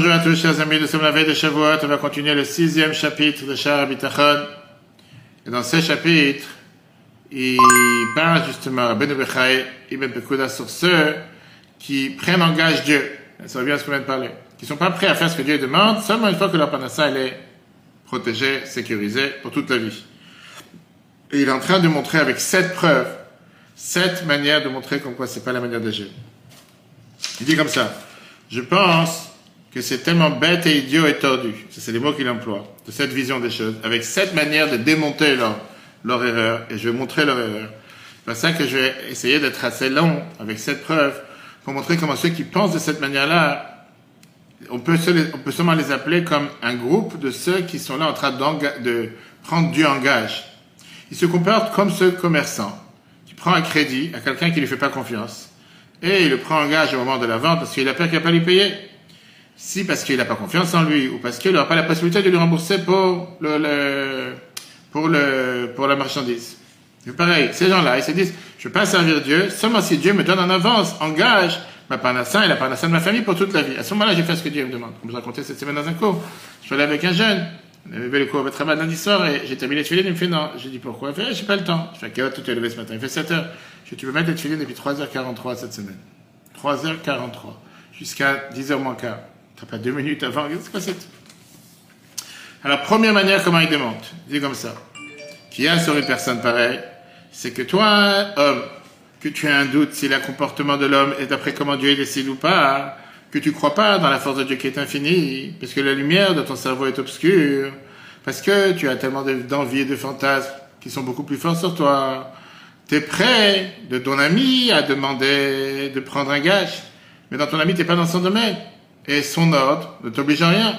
Bonjour à tous, chers amis, nous sommes la veille de Shavuot. On va continuer le sixième chapitre de Shara Bitachon. Et dans ce chapitre, il parle justement à Ben Bechai, Ibn Pekuda sur ceux qui prennent en gage Dieu. Ça revient à ce qu'on vient de parler. Qui sont pas prêts à faire ce que Dieu demande, seulement une fois que leur panassa est protégée, sécurisée pour toute la vie. Et il est en train de montrer avec sept preuves, sept manières de montrer comme quoi c'est pas la manière Dieu. Il dit comme ça. Je pense que c'est tellement bête et idiot et tordu, c'est les mots qu'il emploie, de cette vision des choses, avec cette manière de démonter leur, leur erreur, et je vais montrer leur erreur. C'est pour ça que je vais essayer d'être assez long avec cette preuve, pour montrer comment ceux qui pensent de cette manière-là, on peut, on peut seulement les appeler comme un groupe de ceux qui sont là en train de prendre Dieu en gage. Ils se comportent comme ce commerçant qui prend un crédit à quelqu'un qui ne lui fait pas confiance, et il le prend en gage au moment de la vente parce qu'il a peur qu'il n'a pas lui payer. Si parce qu'il n'a pas confiance en lui, ou parce qu'il n'aura pas la possibilité de lui rembourser pour le, pour le, pour la marchandise. Pareil, ces gens-là, ils se disent, je ne veux pas servir Dieu, seulement si Dieu me donne en avance, engage ma parnassa et la parnassa de ma famille pour toute la vie. À ce moment-là, j'ai fait ce que Dieu me demande. Comme je racontais cette semaine dans un cours. Je suis allé avec un jeune, il avait le cours de travail lundi soir et j'ai terminé les filets, il me fait non. J'ai dit pourquoi? Il fait, j'ai pas le temps. Je fais, quelle heure tu t'es levé ce matin Il fait 7 heures. Je dis, tu veux mettre les filets depuis 3h43 cette semaine. 3h43. Jusqu'à 10h moins quart. T'as pas deux minutes avant, c'est quoi cette... Alors, première manière, comment il démonte? Il dit comme ça. Qui a sur une personne pareille, c'est que toi, homme, que tu as un doute si le comportement de l'homme est d'après comment Dieu décide ou pas, que tu crois pas dans la force de Dieu qui est infinie, parce que la lumière de ton cerveau est obscure, parce que tu as tellement d'envie et de fantasmes qui sont beaucoup plus forts sur toi. Tu es prêt de ton ami à demander de prendre un gage, mais dans ton ami, tu pas dans son domaine et son ordre ne t'oblige à rien.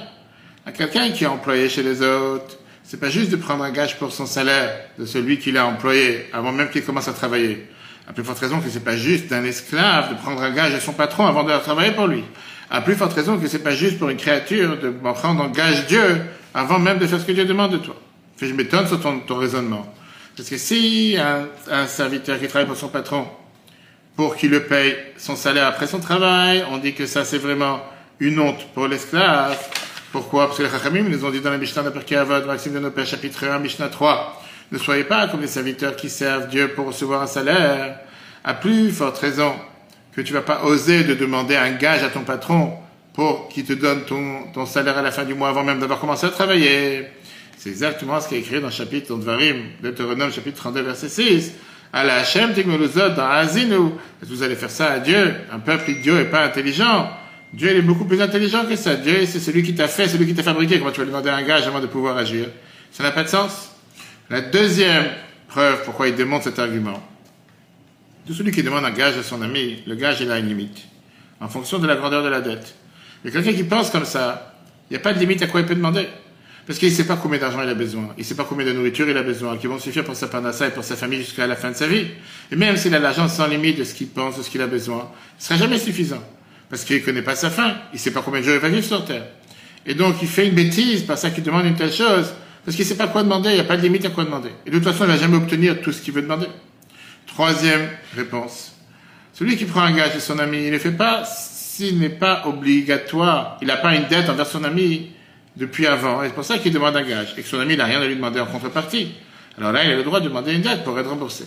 À quelqu'un qui est employé chez les autres, c'est pas juste de prendre un gage pour son salaire de celui qui l'a employé avant même qu'il commence à travailler. À plus forte raison que c'est pas juste d'un esclave de prendre un gage à son patron avant de travailler pour lui. À plus forte raison que c'est pas juste pour une créature de prendre en gage Dieu avant même de faire ce que Dieu demande de toi. je m'étonne sur ton, raisonnement. Parce que si un, un serviteur qui travaille pour son patron, pour qu'il le paye son salaire après son travail, on dit que ça c'est vraiment une honte pour l'esclave. Pourquoi? Parce que les Chachamim nous ont dit dans la Mishnah de Avod, Maxime de Pères, chapitre 1, Mishnah 3, ne soyez pas comme les serviteurs qui servent Dieu pour recevoir un salaire. À plus forte raison que tu vas pas oser de demander un gage à ton patron pour qu'il te donne ton, salaire à la fin du mois avant même d'avoir commencé à travailler. C'est exactement ce qui est écrit dans le chapitre de Varim, Deutéronome, chapitre 32, verset 6. À la Hachem, dans Azinu. Vous allez faire ça à Dieu. Un peuple idiot et pas intelligent. Dieu est beaucoup plus intelligent que ça. Dieu, c'est celui qui t'a fait, celui qui t'a fabriqué. Comment tu vas lui demander un gage avant de pouvoir agir? Ça n'a pas de sens. La deuxième preuve pourquoi il démontre cet argument. De celui qui demande un gage à son ami, le gage, il a une limite. En fonction de la grandeur de la dette. Mais quelqu'un qui pense comme ça, il n'y a pas de limite à quoi il peut demander. Parce qu'il ne sait pas combien d'argent il a besoin. Il ne sait pas combien de nourriture il a besoin, qui vont suffire pour sa panassa et pour sa famille jusqu'à la fin de sa vie. Et même s'il a l'argent sans limite de ce qu'il pense, de ce qu'il a besoin, ce ne sera jamais suffisant parce qu'il ne connaît pas sa fin, il ne sait pas combien de jours il va vivre sur Terre. Et donc il fait une bêtise par ça qu'il demande une telle chose, parce qu'il ne sait pas quoi demander, il n'y a pas de limite à quoi demander. Et de toute façon, il ne va jamais obtenir tout ce qu'il veut demander. Troisième réponse. Celui qui prend un gage de son ami, il ne le fait pas s'il n'est pas obligatoire, il n'a pas une dette envers son ami depuis avant. Et c'est pour ça qu'il demande un gage, et que son ami n'a rien à lui demander en contrepartie. Alors là, il a le droit de demander une dette pour être remboursé.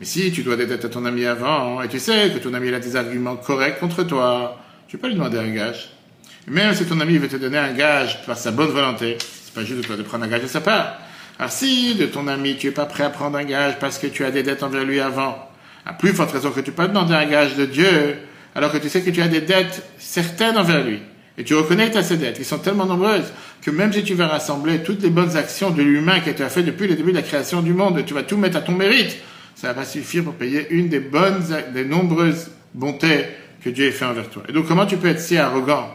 Mais si tu dois des dettes à ton ami avant, et tu sais que ton ami a des arguments corrects contre toi, tu peux lui demander un gage. même si ton ami veut te donner un gage par sa bonne volonté, c'est pas juste de toi de prendre un gage de sa part. Alors si de ton ami tu es pas prêt à prendre un gage parce que tu as des dettes envers lui avant, à plus forte raison que tu peux demander un gage de Dieu, alors que tu sais que tu as des dettes certaines envers lui. Et tu reconnais que tu as ces dettes, qui sont tellement nombreuses, que même si tu vas rassembler toutes les bonnes actions de l'humain que tu as fait depuis le début de la création du monde, tu vas tout mettre à ton mérite, ça va suffire pour payer une des bonnes, des nombreuses bontés que Dieu ait fait envers toi. Et donc, comment tu peux être si arrogant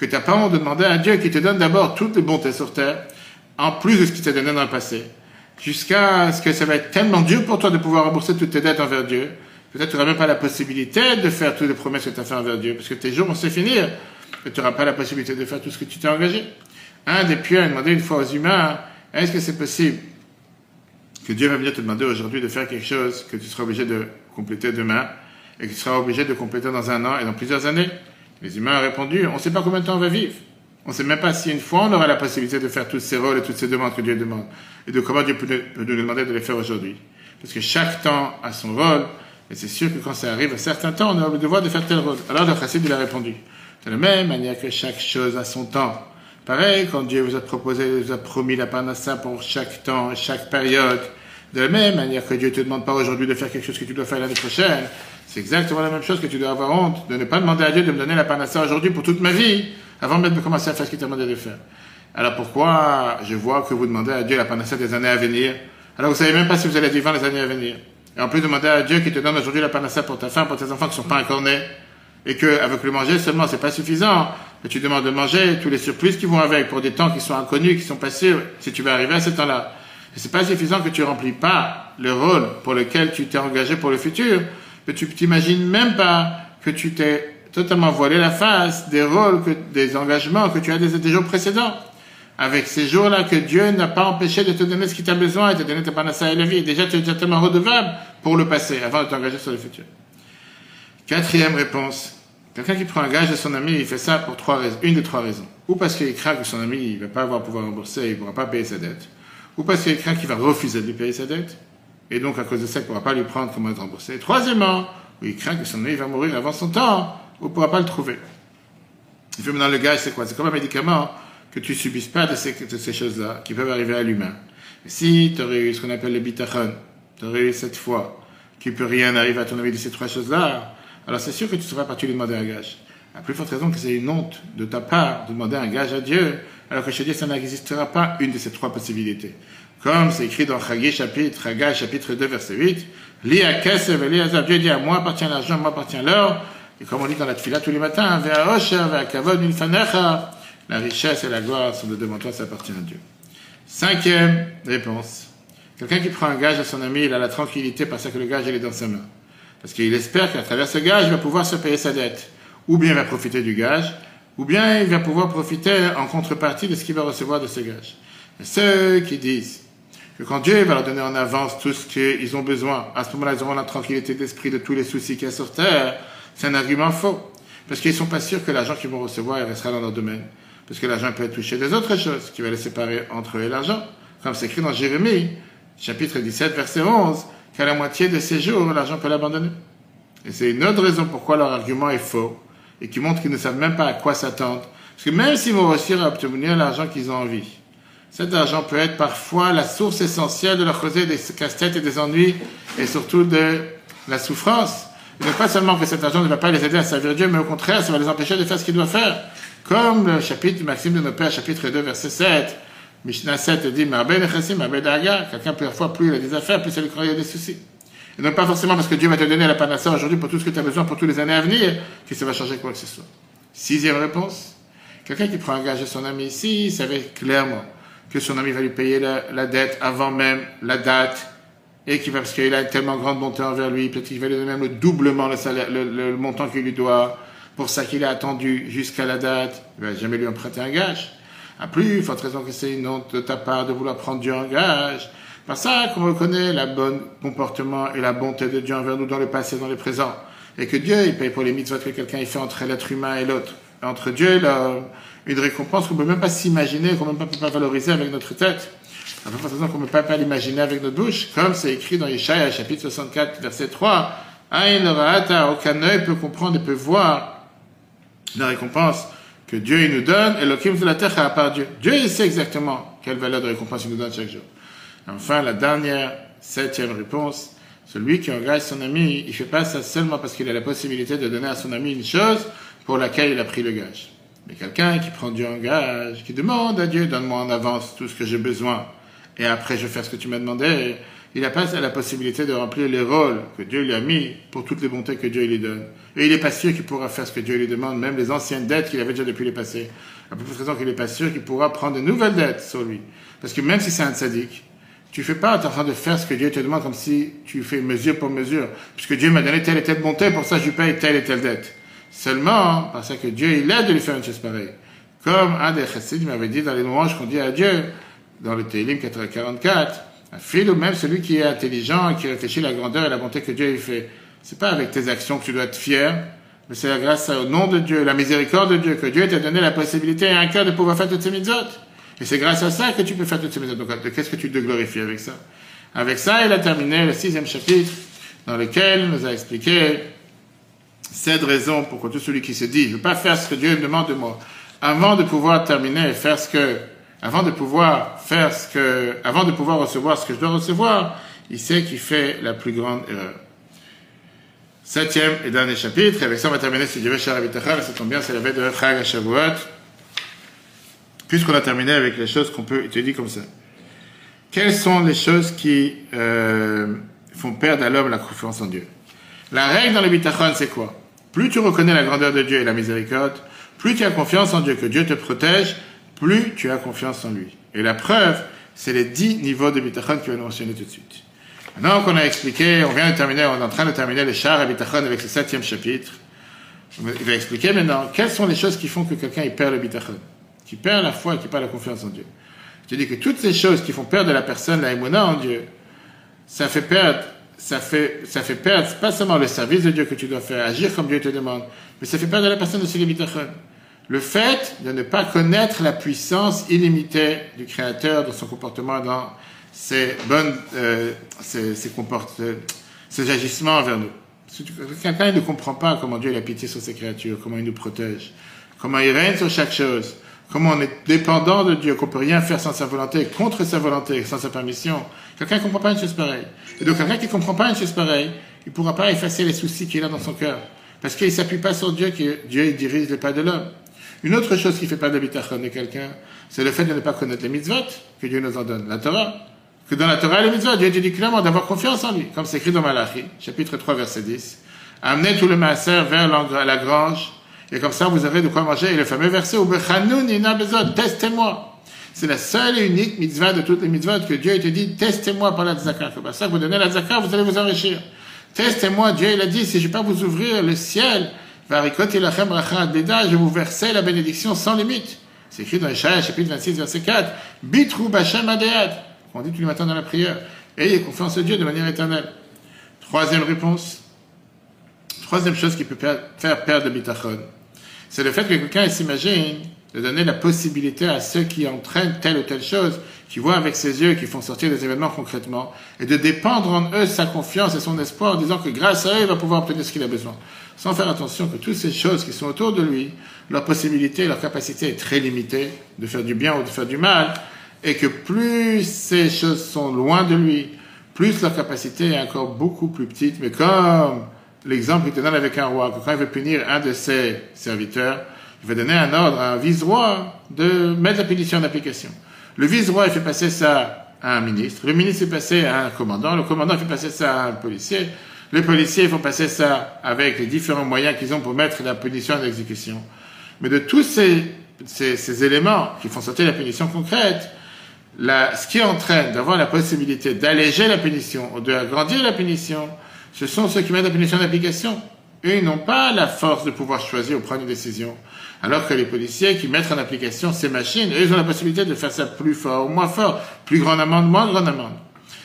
que tu n'as pas honte de demander à Dieu qui te donne d'abord toutes les bontés sur terre, en plus de ce qu'il t'a donné dans le passé, jusqu'à ce que ça va être tellement dur pour toi de pouvoir rembourser toutes tes dettes envers Dieu. Peut-être tu n'auras même pas la possibilité de faire toutes les promesses que tu as fait envers Dieu, parce que tes jours vont se finir, et tu n'auras pas la possibilité de faire tout ce que tu t'es engagé. Un des pieux a demandé une fois aux humains, est-ce que c'est possible que Dieu va venir te demander aujourd'hui de faire quelque chose que tu seras obligé de compléter demain et que tu seras obligé de compléter dans un an et dans plusieurs années Les humains ont répondu, on ne sait pas combien de temps on va vivre. On ne sait même pas si une fois on aura la possibilité de faire tous ces rôles et toutes ces demandes que Dieu demande. Et de comment Dieu peut nous demander de les faire aujourd'hui. Parce que chaque temps a son rôle. Et c'est sûr que quand ça arrive à certains temps, on a le devoir de faire tel rôle. Alors le chassid, il a répondu. De la même manière que chaque chose a son temps. Pareil, quand Dieu vous a proposé, vous a promis la parnassa pour chaque temps, chaque période. De la même manière que Dieu ne te demande pas aujourd'hui de faire quelque chose que tu dois faire l'année prochaine. C'est exactement la même chose que tu dois avoir honte de ne pas demander à Dieu de me donner la parnassa aujourd'hui pour toute ma vie avant même de commencer à faire ce qu'il t'a demandé de faire. Alors pourquoi je vois que vous demandez à Dieu la panacée des années à venir? Alors vous savez même pas si vous allez vivre les années à venir. Et en plus demander à Dieu qui te donne aujourd'hui la panacée pour ta femme, pour tes enfants qui sont pas encore nés, et que avec le manger seulement c'est pas suffisant, que tu demandes de manger tous les surprises qui vont avec pour des temps qui sont inconnus, qui sont pas sûrs, si tu vas arriver à ce temps-là. Et c'est pas suffisant que tu remplis pas le rôle pour lequel tu t'es engagé pour le futur, que tu t'imagines même pas que tu t'es totalement voilé la face des rôles, des engagements que tu as des, jours précédents. Avec ces jours-là que Dieu n'a pas empêché de te donner ce qu'il t'a besoin et de te donner ta panacea et la vie. Déjà, tu es déjà redevable pour le passé avant de t'engager sur le futur. Quatrième réponse. Quelqu'un qui prend un gage de son ami, il fait ça pour trois raisons. Une des trois raisons. Ou parce qu'il craint que son ami, il va pas avoir pouvoir rembourser, il pourra pas payer sa dette. Ou parce qu'il craint qu'il va refuser de lui payer sa dette. Et donc, à cause de ça, il pourra pas lui prendre comment être remboursé. troisièmement, il craint que son ami va mourir avant son temps ne pourra pas le trouver. Il fait maintenant le gage, c'est quoi? C'est comme un médicament que tu subisses pas de ces, ces choses-là qui peuvent arriver à l'humain. Si tu aurais eu ce qu'on appelle le bitachon, tu aurais eu cette foi, qu'il peut rien arriver à ton avis de ces trois choses-là, alors c'est sûr que tu seras parti lui demander un gage. À plus forte raison que c'est une honte de ta part de demander un gage à Dieu, alors que chez Dieu, ça n'existera pas une de ces trois possibilités. Comme c'est écrit dans Chagé chapitre, Haggai chapitre 2 verset 8, Li à Dieu dit à moi appartient l'argent, moi appartient l'or, et comme on dit dans la tfila tous les matins, la richesse et la gloire sont de devant toi, ça appartient à Dieu. Cinquième réponse. Quelqu'un qui prend un gage à son ami, il a la tranquillité parce que le gage il est dans sa main. Parce qu'il espère qu'à travers ce gage, il va pouvoir se payer sa dette. Ou bien il va profiter du gage, ou bien il va pouvoir profiter en contrepartie de ce qu'il va recevoir de ce gage. Et ceux qui disent que quand Dieu va leur donner en avance tout ce qu'ils ont besoin, à ce moment-là, ils auront la tranquillité d'esprit de tous les soucis qu'il y a sur terre, c'est un argument faux. Parce qu'ils ne sont pas sûrs que l'argent qu'ils vont recevoir il restera dans leur domaine. Parce que l'argent peut être touché des autres choses qui va les séparer entre eux et l'argent. Comme c'est écrit dans Jérémie, chapitre 17, verset 11, qu'à la moitié de ces jours, l'argent peut l'abandonner. Et c'est une autre raison pourquoi leur argument est faux et qui montre qu'ils ne savent même pas à quoi s'attendre. Parce que même s'ils vont réussir à obtenir l'argent qu'ils ont envie, cet argent peut être parfois la source essentielle de leur causer des casse-têtes et des ennuis et surtout de la souffrance. Et pas seulement que cet argent ne va pas les aider à servir Dieu, mais au contraire, ça va les empêcher de faire ce qu'ils doivent faire. Comme le chapitre du Maxime de nos pères, chapitre 2, verset 7. Mishnah 7 dit, quelqu'un parfois plus il a des affaires, plus il y a des soucis. Et donc pas forcément parce que Dieu va te donner la panacée aujourd'hui pour tout ce que tu as besoin pour toutes les années à venir, que ça va changer quoi que ce soit. Sixième réponse. Quelqu'un qui prend un gage de son ami ici, il savait clairement que son ami va lui payer la, la dette avant même la date et qui va, parce qu'il a une tellement grande bonté envers lui, peut-être qu'il va lui donner même le doublement le, salaire, le, montant qu'il lui doit, pour ça qu'il a attendu jusqu'à la date, il va jamais lui emprunter un gage. À plus, forte raison que c'est une honte de ta part de vouloir prendre Dieu en gage. Par ça qu'on reconnaît la bonne comportement et la bonté de Dieu envers nous dans le passé et dans le présent. Et que Dieu, il paye pour les mitzvot que quelqu'un fait entre l'être humain et l'autre. Entre Dieu et l'homme. Une récompense qu'on peut même pas s'imaginer, qu'on ne peut pas valoriser avec notre tête à peu près qu'on peut pas l'imaginer avec notre bouche, comme c'est écrit dans Yeshaya, chapitre 64, verset 3. aucun œil peut comprendre et peut voir la récompense que Dieu il nous donne, et l'okim de la terre à part Dieu. Dieu, il sait exactement quelle valeur de récompense il nous donne chaque jour. Enfin, la dernière, septième réponse, celui qui engage son ami, il fait pas ça seulement parce qu'il a la possibilité de donner à son ami une chose pour laquelle il a pris le gage. Mais quelqu'un qui prend Dieu en gage, qui demande à Dieu, donne-moi en avance tout ce que j'ai besoin, et après je faire ce que tu m'as demandé, il n'a pas la possibilité de remplir les rôles que Dieu lui a mis pour toutes les bontés que Dieu lui donne. Et il n'est pas sûr qu'il pourra faire ce que Dieu lui demande, même les anciennes dettes qu'il avait déjà depuis le passé. À peu près raison qu'il n'est pas sûr qu'il pourra prendre de nouvelles dettes sur lui. Parce que même si c'est un sadique, tu fais pas en train de faire ce que Dieu te demande comme si tu fais mesure pour mesure. Puisque Dieu m'a donné telle et telle bonté, pour ça je lui paye telle et telle dette. Seulement parce que Dieu, il aide de lui faire une chose pareille. Comme un des chassids m'avait dit dans les louanges qu'on dit à Dieu, dans le Télim 44, ou même celui qui est intelligent et qui réfléchit la grandeur et la bonté que Dieu a fait. C'est pas avec tes actions que tu dois être fier, mais c'est grâce au nom de Dieu, la miséricorde de Dieu, que Dieu t'a donné la possibilité et un cœur de pouvoir faire toutes ces mitzvot. Et c'est grâce à ça que tu peux faire toutes ces mitzvot. Donc, qu'est-ce que tu te glorifies avec ça? Avec ça, il a terminé le sixième chapitre, dans lequel il nous a expliqué cette raison pour que tout celui qui se dit, je ne veux pas faire ce que Dieu me demande de moi, avant de pouvoir terminer et faire ce que, avant de pouvoir faire ce que, avant de pouvoir recevoir ce que je dois recevoir, il sait qu'il fait la plus grande erreur. Septième et dernier chapitre, et avec ça on va terminer ce Dieu Shara Bitachal, ça tombe bien, c'est la veille de Chag Shavuot, puisqu'on a terminé avec les choses qu'on peut étudier comme ça. Quelles sont les choses qui euh, font perdre à l'homme la confiance en Dieu? La règle dans le Bitachon, c'est quoi? Plus tu reconnais la grandeur de Dieu et la miséricorde, plus tu as confiance en Dieu, que Dieu te protège, plus tu as confiance en lui. Et la preuve, c'est les dix niveaux de Bitachon qu'il va nous mentionner tout de suite. Maintenant qu'on a expliqué, on vient de terminer, on est en train de terminer le char et bitachon avec le septième chapitre. Il va expliquer maintenant quelles sont les choses qui font que quelqu'un perd le bitachon, qui perd la foi qui perd la confiance en Dieu. Je dis que toutes ces choses qui font perdre la personne la émona en Dieu, ça fait perdre, ça fait, ça fait perdre pas seulement le service de Dieu que tu dois faire, agir comme Dieu te demande, mais ça fait perdre la personne aussi le bitachon. Le fait de ne pas connaître la puissance illimitée du Créateur dans son comportement, dans ces bonnes, euh, ces, ces, euh, ces agissements envers nous. Quelqu'un ne comprend pas comment Dieu a pitié sur ses créatures, comment il nous protège, comment il règne sur chaque chose, comment on est dépendant de Dieu, qu'on peut rien faire sans sa volonté, contre sa volonté, sans sa permission. Quelqu'un ne comprend pas une chose pareille. Et donc quelqu'un qui ne comprend pas une chose pareille, il ne pourra pas effacer les soucis qu'il a dans son cœur. Parce qu'il ne s'appuie pas sur Dieu, que Dieu il dirige les pas de l'homme. Une autre chose qui fait pas d'habitachon de quelqu'un, c'est le fait de ne pas connaître les mitzvot que Dieu nous en donne. La Torah, que dans la Torah et les mitzvot, Dieu dit clairement d'avoir confiance en lui, comme c'est écrit dans Malachi, chapitre 3, verset 10. Amenez tout le maaser vers la grange, et comme ça vous aurez de quoi manger. Et le fameux verset, testez-moi. C'est la seule et unique mitzvah de toutes les mitzvot que Dieu te dit, testez-moi par la tzaka. Que ça, vous donnez la tzaka, vous allez vous enrichir. Testez-moi, Dieu il a dit, si je ne vais pas vous ouvrir le ciel, je vous verser la bénédiction sans limite. C'est écrit dans Ishaïa, chapitre 26, verset 4. Bitru Bashem Adead on dit tous les matins dans la prière. Ayez confiance en Dieu de manière éternelle. Troisième réponse. Troisième chose qui peut faire perdre le bitachon, c'est le fait que quelqu'un s'imagine de donner la possibilité à ceux qui entraînent telle ou telle chose, qui voient avec ses yeux, qui font sortir des événements concrètement, et de dépendre en eux sa confiance et son espoir en disant que grâce à eux, il va pouvoir obtenir ce qu'il a besoin. Sans faire attention que toutes ces choses qui sont autour de lui, leur possibilité, leur capacité est très limitée de faire du bien ou de faire du mal, et que plus ces choses sont loin de lui, plus leur capacité est encore beaucoup plus petite. Mais comme l'exemple qu'il te donne avec un roi, que quand il veut punir un de ses serviteurs, il va donner un ordre à un vice-roi de mettre la punition en application. Le vice-roi, fait passer ça à un ministre. Le ministre fait passer à un commandant. Le commandant fait passer ça à un policier. Les policiers font passer ça avec les différents moyens qu'ils ont pour mettre la punition en exécution. Mais de tous ces, ces, ces éléments qui font sortir la punition concrète, ce qui entraîne d'avoir la possibilité d'alléger la punition ou d'agrandir la punition, ce sont ceux qui mettent la punition en application. Eux, ils n'ont pas la force de pouvoir choisir ou prendre une décision. Alors que les policiers qui mettent en application ces machines, eux, ils ont la possibilité de faire ça plus fort ou moins fort, plus grande amende, moins grande amende.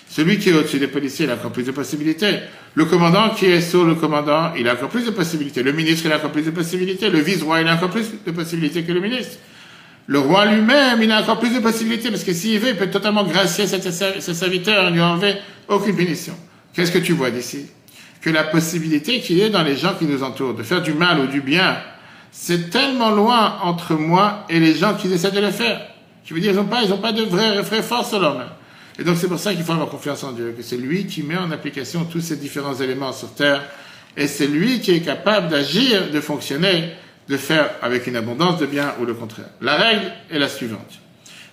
Celui qui est au-dessus des policiers, il a encore plus de possibilités. Le commandant qui est sur le commandant, il a encore plus de possibilités. Le ministre, il a encore plus de possibilités. Le vice-roi, il a encore plus de possibilités que le ministre. Le roi lui-même, il a encore plus de possibilités, parce que s'il veut, il peut totalement gracier ses serviteurs et lui enlever aucune punition. Qu'est-ce que tu vois d'ici? Que la possibilité qu'il y ait dans les gens qui nous entourent de faire du mal ou du bien, c'est tellement loin entre moi et les gens qui essaient de le faire. Je veux dire, ils n'ont pas, ils ont pas de vraie, vraie force main. Et donc c'est pour ça qu'il faut avoir confiance en Dieu, que c'est lui qui met en application tous ces différents éléments sur terre, et c'est lui qui est capable d'agir, de fonctionner de faire avec une abondance de bien ou le contraire. La règle est la suivante.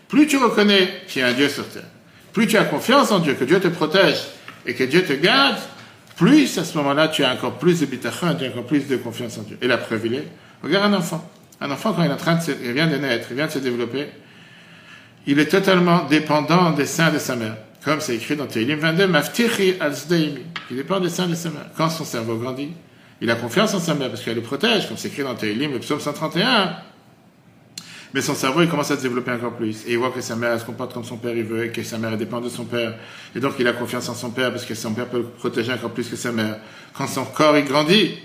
Plus tu reconnais qu'il y a un Dieu sur terre, plus tu as confiance en Dieu, que Dieu te protège et que Dieu te garde, plus à ce moment-là tu as encore plus de bitachon, tu as encore plus de confiance en Dieu. Et la preuve, il est, regarde un enfant. Un enfant, quand il est en train de il vient de naître, il vient de se développer, il est totalement dépendant des seins de sa mère. Comme c'est écrit dans Télim 22, Maftichi al Il dépend des seins de sa mère. Quand son cerveau grandit, il a confiance en sa mère parce qu'elle le protège, comme c'est écrit dans Télim, le psaume 131. Mais son cerveau, il commence à se développer encore plus. Et il voit que sa mère, elle se comporte comme son père, il veut, et que sa mère dépend de son père. Et donc, il a confiance en son père parce que son père peut le protéger encore plus que sa mère. Quand son corps, il grandit,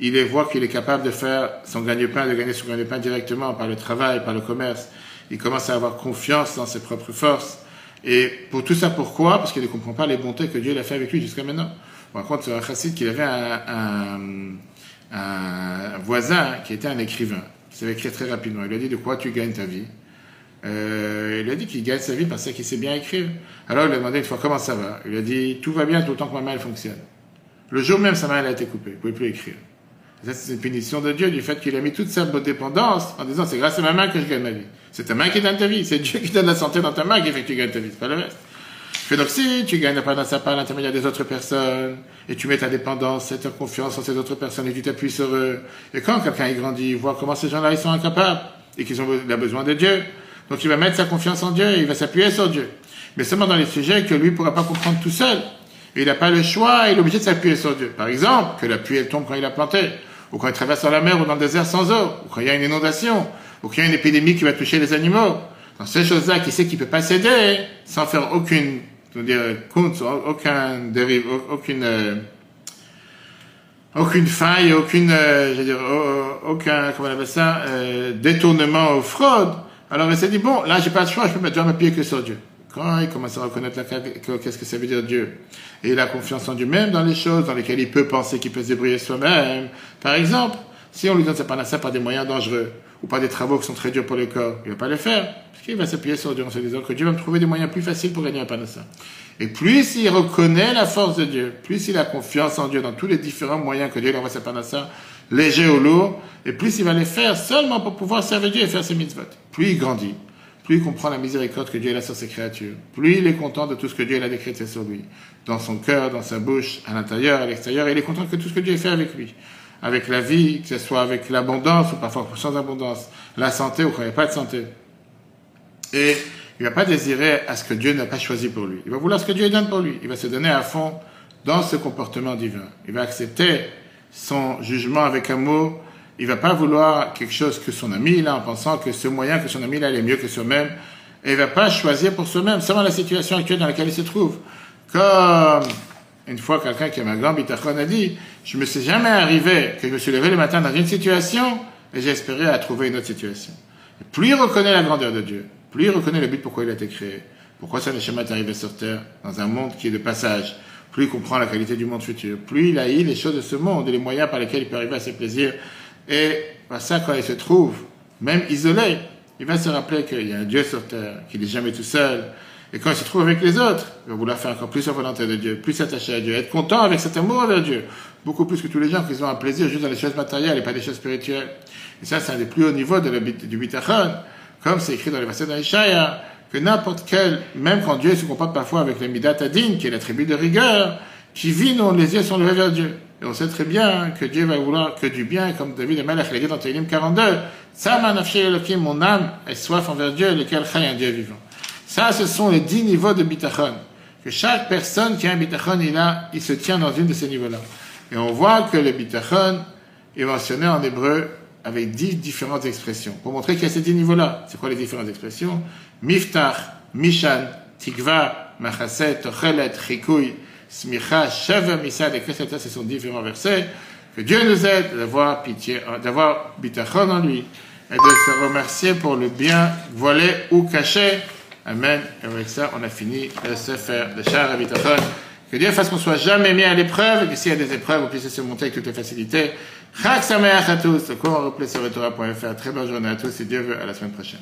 il voit qu'il est capable de faire son gagne-pain, de gagner son gagne-pain directement par le travail, par le commerce. Il commence à avoir confiance dans ses propres forces. Et pour tout ça, pourquoi? Parce qu'il ne comprend pas les bontés que Dieu a fait avec lui jusqu'à maintenant. On raconte un chassid qu'il avait un, un, voisin qui était un écrivain, qui savait écrire très rapidement. Il lui a dit de quoi tu gagnes ta vie? Euh, Il a dit qu'il gagne sa vie parce qu'il sait bien écrire. Alors il lui a demandé une fois comment ça va? Il lui a dit tout va bien tout le que ma main elle fonctionne. Le jour même, sa main a été coupée. Il ne pouvait plus écrire. C'est une punition de Dieu du fait qu'il a mis toute sa dépendance en disant c'est grâce à ma main que je gagne ma vie. C'est ta main qui donne ta vie. C'est Dieu qui donne la santé dans ta main qui fait que tu gagnes ta vie. C'est pas le reste. Fait donc si tu gagnes pas dans sa part l'intermédiaire des autres personnes, et tu mets ta dépendance et ta confiance en ces autres personnes, et tu t'appuies sur eux, et quand quelqu'un est grandi, il voit comment ces gens-là, ils sont incapables, et qu'ils ont besoin de Dieu, donc il va mettre sa confiance en Dieu, et il va s'appuyer sur Dieu. Mais seulement dans les sujets que lui ne pourra pas comprendre tout seul. Et il n'a pas le choix, il est obligé de s'appuyer sur Dieu. Par exemple, que la pluie elle tombe quand il a planté, ou quand il traverse la mer ou dans le désert sans eau, ou quand il y a une inondation, ou qu'il y a une épidémie qui va toucher les animaux. Dans ces choses-là, qui sait qu'il peut pas s'aider sans faire aucune dire, aucun dérive, aucune, euh, aucune faille, aucune, euh, je veux dire, aucun, comment on appelle ça, euh, détournement ou fraude. Alors il s'est dit, bon, là j'ai pas le choix, je peux mettre m'appuyer que sur Dieu. Quand il commence à reconnaître qu'est-ce que ça veut dire Dieu, et il a confiance en Dieu même dans les choses dans lesquelles il peut penser qu'il peut se débrouiller soi-même. Par exemple, si on lui donne sa panacée par des moyens dangereux, ou par des travaux qui sont très durs pour le corps, il ne va pas le faire. Parce qu'il va s'appuyer sur Dieu en se disant que Dieu va me trouver des moyens plus faciles pour gagner un panacée. Et plus il reconnaît la force de Dieu, plus il a confiance en Dieu dans tous les différents moyens que Dieu lui envoie sa panacée, léger ou lourd, et plus il va les faire seulement pour pouvoir servir Dieu et faire ses mitzvot. Plus il grandit, plus il comprend la miséricorde que Dieu a sur ses créatures, plus il est content de tout ce que Dieu a décrété sur lui, dans son cœur, dans sa bouche, à l'intérieur, à l'extérieur, il est content que tout ce que Dieu fait avec lui, avec la vie, que ce soit avec l'abondance ou parfois sans abondance, la santé ou quand il n'y a pas de santé. Et il ne va pas désirer à ce que Dieu n'a pas choisi pour lui. Il va vouloir ce que Dieu donne pour lui. Il va se donner à fond dans ce comportement divin. Il va accepter son jugement avec amour. Il va pas vouloir quelque chose que son ami là en pensant que ce moyen que son ami là est mieux que soi-même. Et il va pas choisir pour soi-même, seulement la situation actuelle dans laquelle il se trouve. Comme une fois quelqu'un qui est ma grande bitachon a dit, je me suis jamais arrivé que je me suis levé le matin dans une situation et j'ai espéré à trouver une autre situation. plus il reconnaît la grandeur de Dieu, plus il reconnaît le but pourquoi il a été créé, pourquoi ça schéma est arrivé sur Terre, dans un monde qui est de passage, plus il comprend la qualité du monde futur, plus il haït les choses de ce monde et les moyens par lesquels il peut arriver à ses plaisirs. Et ça, quand il se trouve, même isolé, il va se rappeler qu'il y a un Dieu sur Terre, qu'il n'est jamais tout seul. Et quand il se trouve avec les autres, il va vouloir faire encore plus la volonté de Dieu, plus s'attacher à Dieu, être content avec cet amour envers Dieu. Beaucoup plus que tous les gens qui ont un plaisir juste dans les choses matérielles et pas des choses spirituelles. Et ça, c'est un des plus hauts niveaux de du bitachon comme c'est écrit dans les versets d'Aïshaya, que n'importe quel, même quand Dieu se comporte parfois avec le Midat Adin, qui est l'attribut de rigueur, qui vit, nous, les yeux sont levés vers Dieu. Et on sait très bien que Dieu va vouloir que du bien, comme David et Malach l'a dit dans Télim 42, Sama Elohim, mon âme est soif envers Dieu, lequel chai un Dieu vivant. Ça, ce sont les dix niveaux de bitachon. Que chaque personne qui a un bitachon, il a, il se tient dans une de ces niveaux-là. Et on voit que le bitachon est mentionné en hébreu avec dix différentes expressions, pour montrer qu'il y a ces dix niveaux-là. C'est quoi les différentes expressions? Miftach, Mishan, Tikva, Machaset, Tochelet, Chikui, Smicha, Sheva, Misad, et ça, ce sont différents versets. Que Dieu nous aide d'avoir pitié, d'avoir bitachon en lui, et de se remercier pour le bien voilé ou caché. Amen. Et avec ça, on a fini le Sefer de Shara Bitachon. Que Dieu fasse qu'on soit jamais mis à l'épreuve, et que s'il y a des épreuves, on puisse se monter avec toutes les facilités. Chag Sameach à tous. Cours en replay sur Très bonne journée à tous et Dieu veut à la semaine prochaine.